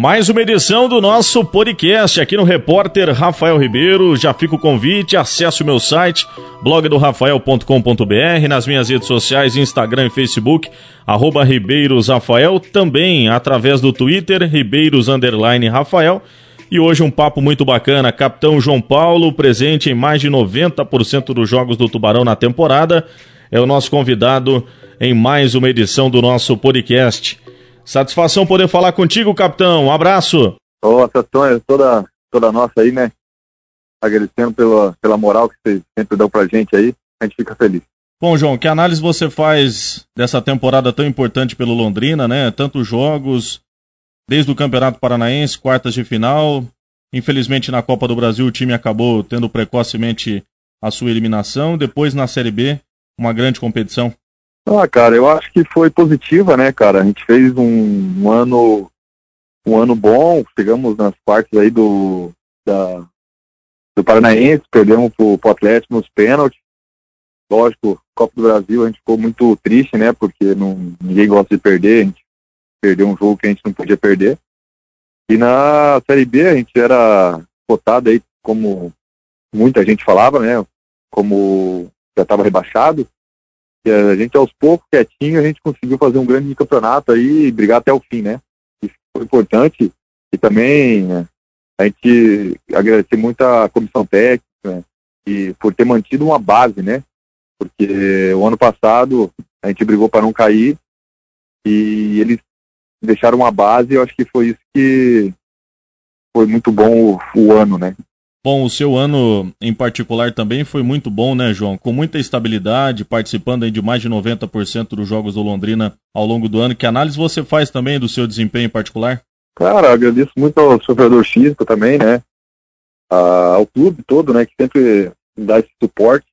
Mais uma edição do nosso podcast aqui no Repórter Rafael Ribeiro. Já fica o convite, acesse o meu site, blogdorafael.com.br, nas minhas redes sociais, Instagram e Facebook, arroba Ribeiros Rafael, também através do Twitter, Ribeiros Rafael. E hoje um papo muito bacana, Capitão João Paulo, presente em mais de 90% dos jogos do Tubarão na temporada, é o nosso convidado em mais uma edição do nosso podcast. Satisfação poder falar contigo, capitão. Um abraço. Ô, oh, satisfação é toda, toda nossa aí, né? Agradecendo pela, pela moral que vocês sempre dão pra gente aí. A gente fica feliz. Bom, João, que análise você faz dessa temporada tão importante pelo Londrina, né? Tantos jogos, desde o Campeonato Paranaense, quartas de final. Infelizmente, na Copa do Brasil, o time acabou tendo precocemente a sua eliminação. Depois, na Série B, uma grande competição. Ah, cara, eu acho que foi positiva, né, cara? A gente fez um, um ano um ano bom, chegamos nas partes aí do da, do Paranaense, perdemos pro, pro Atlético nos pênaltis. Lógico, Copa do Brasil a gente ficou muito triste, né? Porque não, ninguém gosta de perder, a gente perdeu um jogo que a gente não podia perder. E na Série B a gente era cotado aí como muita gente falava, né? Como já estava rebaixado a gente aos poucos, quietinho, a gente conseguiu fazer um grande campeonato aí e brigar até o fim, né? Isso foi importante. E também né, a gente agradecer muito a comissão técnica né, e por ter mantido uma base, né? Porque o ano passado a gente brigou para não cair e eles deixaram uma base e eu acho que foi isso que foi muito bom o, o ano, né? Bom, o seu ano em particular também foi muito bom, né, João? Com muita estabilidade, participando de mais de 90% dos jogos do Londrina ao longo do ano. Que análise você faz também do seu desempenho em particular? Cara, agradeço muito ao sofredor físico também, né? ao clube todo, né, que sempre me dá esse suporte.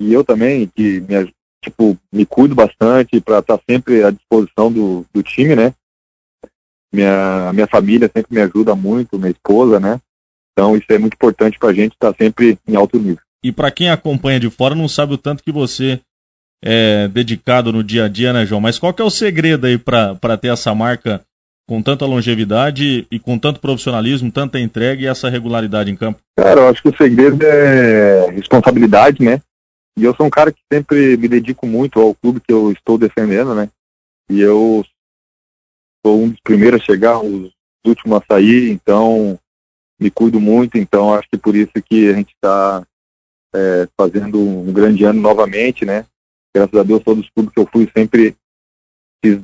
E eu também, que me, tipo, me cuido bastante para estar tá sempre à disposição do, do time, né? Minha, minha família sempre me ajuda muito, minha esposa, né? Então isso é muito importante para a gente estar tá sempre em alto nível. E para quem acompanha de fora não sabe o tanto que você é dedicado no dia a dia, né, João? Mas qual que é o segredo aí para ter essa marca com tanta longevidade e com tanto profissionalismo, tanta entrega e essa regularidade em campo? Cara, eu acho que o segredo é responsabilidade, né? E eu sou um cara que sempre me dedico muito ao clube que eu estou defendendo, né? E eu sou um dos primeiros a chegar, os últimos a sair, então me cuido muito, então acho que por isso que a gente está é, fazendo um grande ano novamente, né? Graças a Deus, todos os clubes que eu fui sempre fiz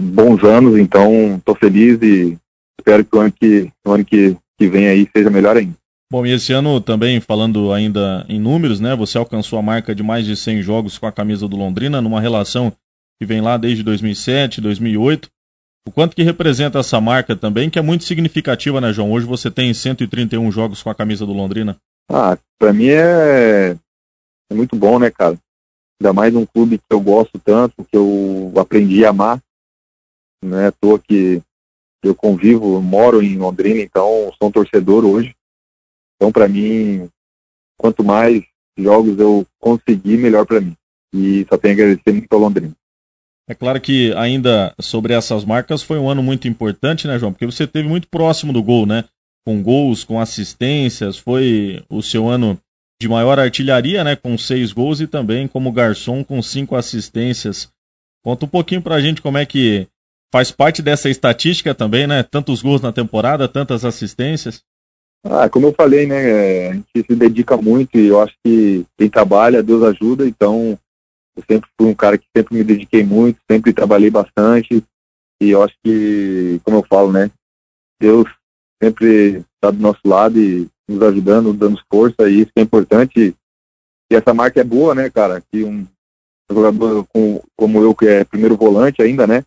bons anos, então estou feliz e espero que o ano que, o ano que, que vem aí seja melhor ainda. Bom, e esse ano também, falando ainda em números, né? Você alcançou a marca de mais de 100 jogos com a camisa do Londrina, numa relação que vem lá desde 2007, 2008. O quanto que representa essa marca também, que é muito significativa, né, João? Hoje você tem 131 jogos com a camisa do Londrina. Ah, pra mim é, é muito bom, né, cara? Ainda mais um clube que eu gosto tanto, que eu aprendi a amar. Né, à toa que eu convivo, moro em Londrina, então sou um torcedor hoje. Então, para mim, quanto mais jogos eu conseguir, melhor para mim. E só tenho a agradecer muito ao Londrina. É claro que ainda sobre essas marcas foi um ano muito importante, né, João? Porque você teve muito próximo do gol, né? Com gols, com assistências, foi o seu ano de maior artilharia, né? Com seis gols e também como garçom com cinco assistências. Conta um pouquinho pra gente como é que faz parte dessa estatística também, né? Tantos gols na temporada, tantas assistências. Ah, como eu falei, né? A gente se dedica muito e eu acho que quem trabalha, Deus ajuda, então eu sempre fui um cara que sempre me dediquei muito, sempre trabalhei bastante. E eu acho que, como eu falo, né? Deus sempre está do nosso lado e nos ajudando, dando força, e isso é importante. E essa marca é boa, né, cara? Que um jogador com, como eu, que é primeiro volante ainda, né?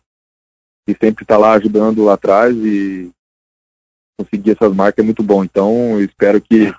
E sempre está lá ajudando lá atrás e conseguir essas marcas é muito bom. Então, eu espero que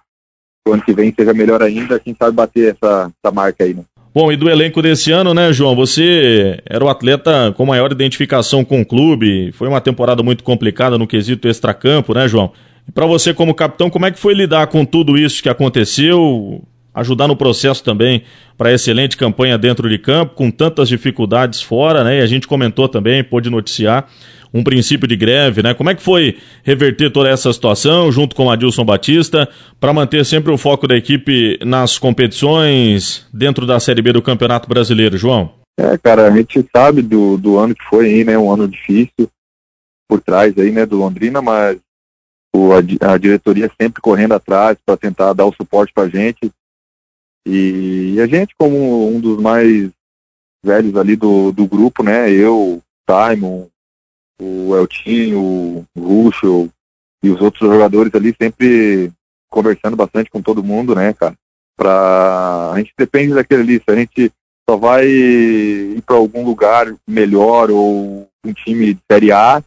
o ano que vem seja melhor ainda, quem sabe bater essa, essa marca aí, né? Bom, e do elenco desse ano, né, João? Você era o atleta com maior identificação com o clube. Foi uma temporada muito complicada no quesito extracampo, né, João? E para você, como capitão, como é que foi lidar com tudo isso que aconteceu? Ajudar no processo também para excelente campanha dentro de campo, com tantas dificuldades fora, né? E a gente comentou também, pôde noticiar um princípio de greve, né? Como é que foi reverter toda essa situação junto com o Adilson Batista para manter sempre o foco da equipe nas competições dentro da Série B do Campeonato Brasileiro, João? É, cara, a gente sabe do, do ano que foi aí, né? Um ano difícil por trás aí, né, do Londrina, mas o, a, a diretoria sempre correndo atrás para tentar dar o suporte para a gente. E, e, a gente, como um dos mais velhos ali do, do grupo, né, eu, Simon, o Eltinho, o Russo e os outros jogadores ali sempre conversando bastante com todo mundo, né, cara? Pra... A gente depende daquele ali, se a gente só vai ir para algum lugar melhor ou um time de Série A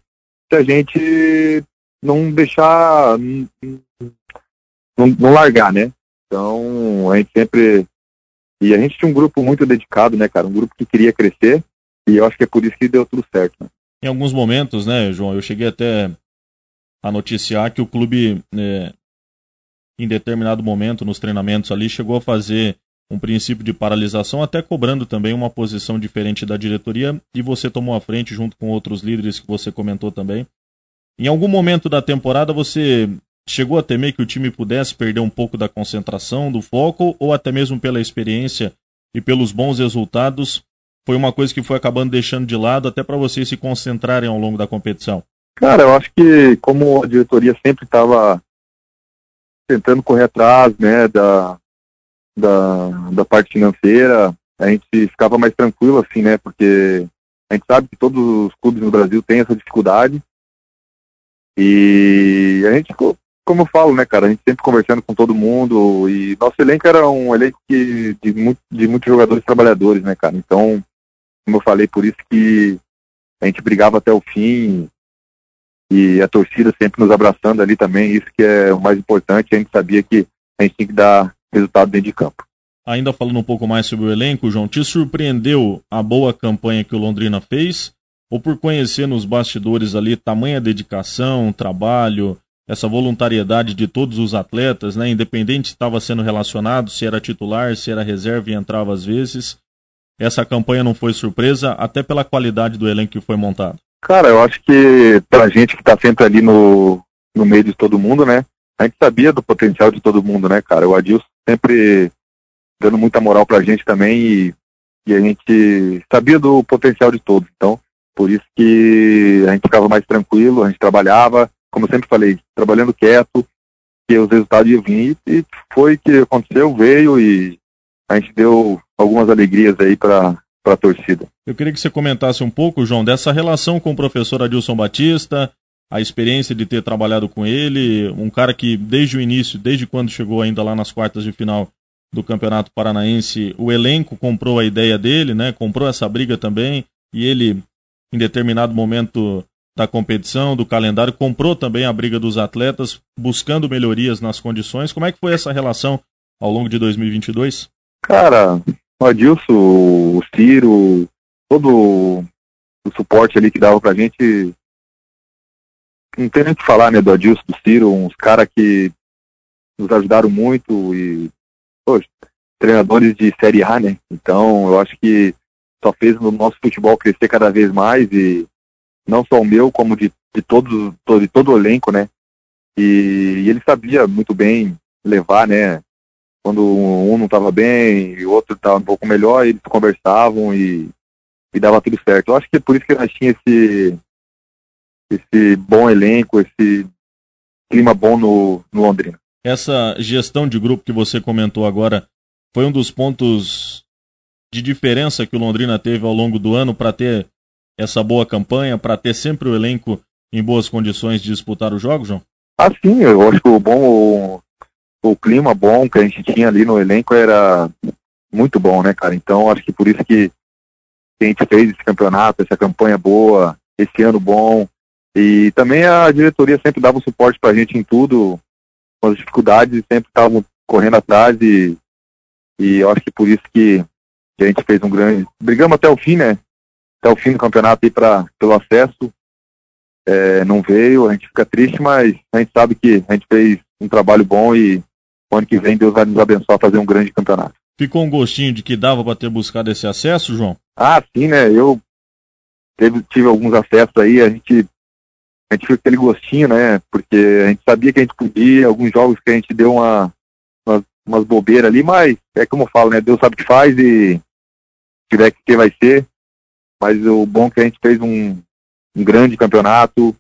se a gente não deixar, não, não largar, né? Então, a gente sempre. E a gente tinha um grupo muito dedicado, né, cara? Um grupo que queria crescer. E eu acho que é por isso que deu tudo certo. Né? Em alguns momentos, né, João, eu cheguei até a noticiar que o clube, é, em determinado momento, nos treinamentos ali, chegou a fazer um princípio de paralisação, até cobrando também uma posição diferente da diretoria, e você tomou a frente junto com outros líderes que você comentou também. Em algum momento da temporada você chegou a temer que o time pudesse perder um pouco da concentração, do foco, ou até mesmo pela experiência e pelos bons resultados, foi uma coisa que foi acabando deixando de lado até para vocês se concentrarem ao longo da competição? Cara, eu acho que como a diretoria sempre estava tentando correr atrás, né, da, da, da parte financeira, a gente ficava mais tranquilo, assim, né? Porque a gente sabe que todos os clubes no Brasil têm essa dificuldade. E a gente ficou, como eu falo, né, cara, a gente sempre conversando com todo mundo. E nosso elenco era um elenco que, de, muito, de muitos jogadores trabalhadores, né, cara? Então, como eu falei, por isso que a gente brigava até o fim. E a torcida sempre nos abraçando ali também, isso que é o mais importante. A gente sabia que a gente tinha que dar resultado dentro de campo. Ainda falando um pouco mais sobre o elenco, João, te surpreendeu a boa campanha que o Londrina fez? Ou por conhecer nos bastidores ali tamanha dedicação, trabalho, essa voluntariedade de todos os atletas, né? Independente se estava sendo relacionado, se era titular, se era reserva e entrava às vezes. Essa campanha não foi surpresa, até pela qualidade do elenco que foi montado. Cara, eu acho que pra gente que tá sempre ali no, no meio de todo mundo, né? A gente sabia do potencial de todo mundo, né, cara? O Adilson sempre dando muita moral pra gente também e, e a gente sabia do potencial de todos. Então, por isso que a gente ficava mais tranquilo, a gente trabalhava, como eu sempre falei, trabalhando quieto, que os resultados iam vir e foi que aconteceu, veio e a gente deu algumas alegrias aí para a torcida. Eu queria que você comentasse um pouco, João, dessa relação com o professor Adilson Batista, a experiência de ter trabalhado com ele, um cara que desde o início, desde quando chegou ainda lá nas quartas de final do Campeonato Paranaense, o elenco comprou a ideia dele, né? Comprou essa briga também e ele em determinado momento da competição, do calendário, comprou também a briga dos atletas, buscando melhorias nas condições. Como é que foi essa relação ao longo de 2022? Cara, o Adilson, o Ciro, todo o suporte ali que dava pra gente não tem nem o que falar, né, do Adilson, do Ciro, uns caras que nos ajudaram muito e, poxa, treinadores de Série A, né? Então, eu acho que só fez o nosso futebol crescer cada vez mais e não só o meu, como de, de, todos, de todo o elenco, né? E, e ele sabia muito bem levar, né? Quando um não estava bem e o outro estava um pouco melhor, eles conversavam e, e dava tudo certo. Eu acho que é por isso que nós tinha esse, esse bom elenco, esse clima bom no, no Londrina. Essa gestão de grupo que você comentou agora foi um dos pontos de diferença que o Londrina teve ao longo do ano para ter essa boa campanha, para ter sempre o elenco em boas condições de disputar os jogos, João? Ah, sim, eu acho que o bom, o, clima bom que a gente tinha ali no elenco era muito bom, né, cara? Então, acho que por isso que a gente fez esse campeonato, essa campanha boa, esse ano bom, e também a diretoria sempre dava um suporte para a gente em tudo, com as dificuldades, sempre estavam correndo atrás e, e eu acho que por isso que, a gente fez um grande. Brigamos até o fim, né? Até o fim do campeonato aí pra, pelo acesso. É, não veio, a gente fica triste, mas a gente sabe que a gente fez um trabalho bom e o ano que vem Deus vai nos abençoar a fazer um grande campeonato. Ficou um gostinho de que dava para ter buscado esse acesso, João? Ah, sim, né? Eu teve, tive alguns acessos aí, a gente a gente fica aquele gostinho, né? Porque a gente sabia que a gente podia, alguns jogos que a gente deu uma, umas, umas bobeiras ali, mas é como eu falo, né? Deus sabe o que faz e tiver que ter vai ser. Mas o bom é que a gente fez um, um grande campeonato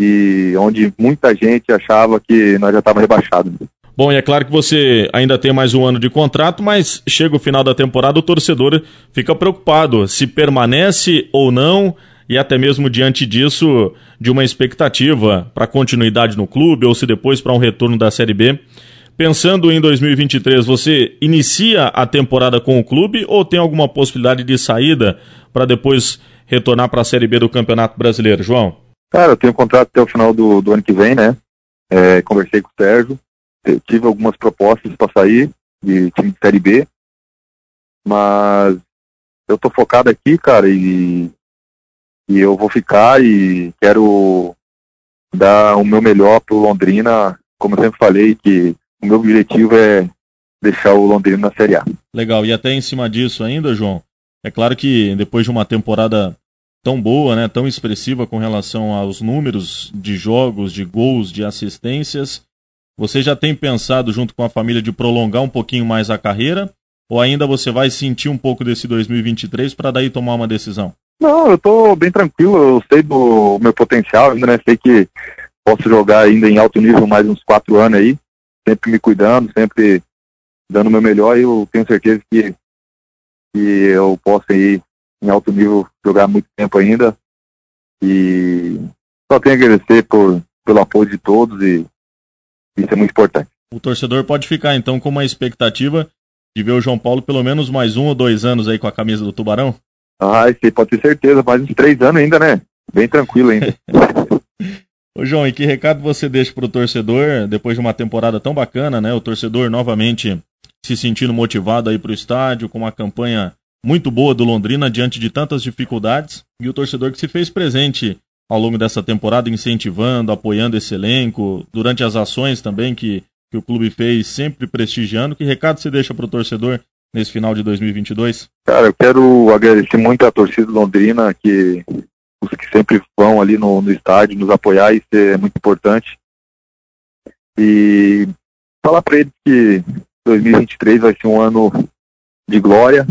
e onde muita gente achava que nós já estávamos rebaixados. Bom, e é claro que você ainda tem mais um ano de contrato, mas chega o final da temporada, o torcedor fica preocupado se permanece ou não, e até mesmo diante disso, de uma expectativa para continuidade no clube ou se depois para um retorno da Série B. Pensando em 2023, você inicia a temporada com o clube ou tem alguma possibilidade de saída para depois retornar para a Série B do Campeonato Brasileiro, João? Cara, eu tenho contrato até o final do, do ano que vem, né? É, conversei com o Sérgio, tive algumas propostas para sair de time de Série B, mas eu tô focado aqui, cara, e, e eu vou ficar e quero dar o meu melhor pro Londrina, como eu sempre falei, que o meu objetivo é deixar o Londrina na Série A. Legal, e até em cima disso ainda, João, é claro que depois de uma temporada tão boa, né, tão expressiva com relação aos números de jogos, de gols, de assistências, você já tem pensado, junto com a família, de prolongar um pouquinho mais a carreira? Ou ainda você vai sentir um pouco desse 2023 para daí tomar uma decisão? Não, eu estou bem tranquilo, eu sei do meu potencial, ainda né? Sei que posso jogar ainda em alto nível mais uns quatro anos aí, sempre me cuidando, sempre dando o meu melhor e eu tenho certeza que, que eu posso ir em alto nível jogar muito tempo ainda. E só tenho a agradecer por, pelo apoio de todos e isso é muito importante. O torcedor pode ficar então com uma expectativa de ver o João Paulo pelo menos mais um ou dois anos aí com a camisa do Tubarão? Ah, você pode ter certeza, mais uns três anos ainda, né? Bem tranquilo ainda. Ô João, e que recado você deixa para o torcedor depois de uma temporada tão bacana, né? O torcedor novamente se sentindo motivado aí para o estádio, com uma campanha muito boa do Londrina diante de tantas dificuldades, e o torcedor que se fez presente ao longo dessa temporada, incentivando, apoiando esse elenco, durante as ações também que, que o clube fez, sempre prestigiando. Que recado você deixa para o torcedor nesse final de 2022? Cara, eu quero agradecer muito a torcida londrina, que os que sempre vão ali no, no estádio nos apoiar, isso é muito importante. E falar para eles que 2023 vai ser um ano de glória,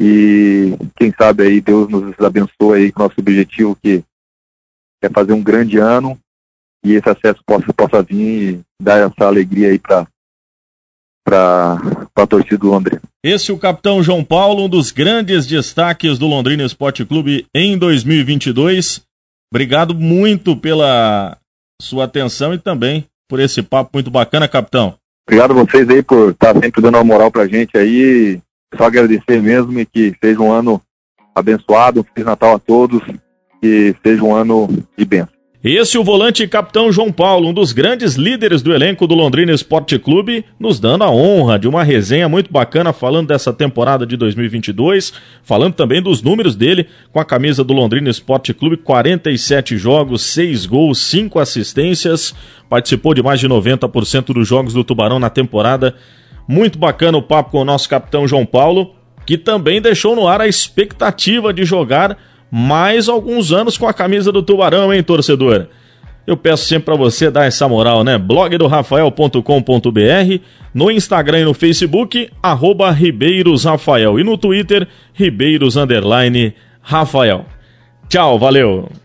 e quem sabe aí Deus nos abençoe aí com o nosso objetivo que é fazer um grande ano e esse acesso possa, possa vir e dar essa alegria aí para para a torcida do Londrina. Esse é o capitão João Paulo, um dos grandes destaques do Londrina Esporte Clube em 2022. Obrigado muito pela sua atenção e também por esse papo muito bacana, capitão. Obrigado a vocês aí por estar sempre dando uma moral pra gente aí. Só agradecer mesmo e que seja um ano abençoado, um Feliz Natal a todos que seja um ano de bênção. Esse é o volante capitão João Paulo, um dos grandes líderes do elenco do Londrina Esporte Clube, nos dando a honra de uma resenha muito bacana falando dessa temporada de 2022, falando também dos números dele com a camisa do Londrina Esporte Clube, 47 jogos, 6 gols, 5 assistências, participou de mais de 90% dos jogos do Tubarão na temporada. Muito bacana o papo com o nosso capitão João Paulo, que também deixou no ar a expectativa de jogar mais alguns anos com a camisa do Tubarão, hein, torcedor? Eu peço sempre para você dar essa moral, né? blog do Rafael.com.br, no Instagram e no Facebook, arroba Ribeiros Rafael e no Twitter, Ribeiros Rafael. Tchau, valeu!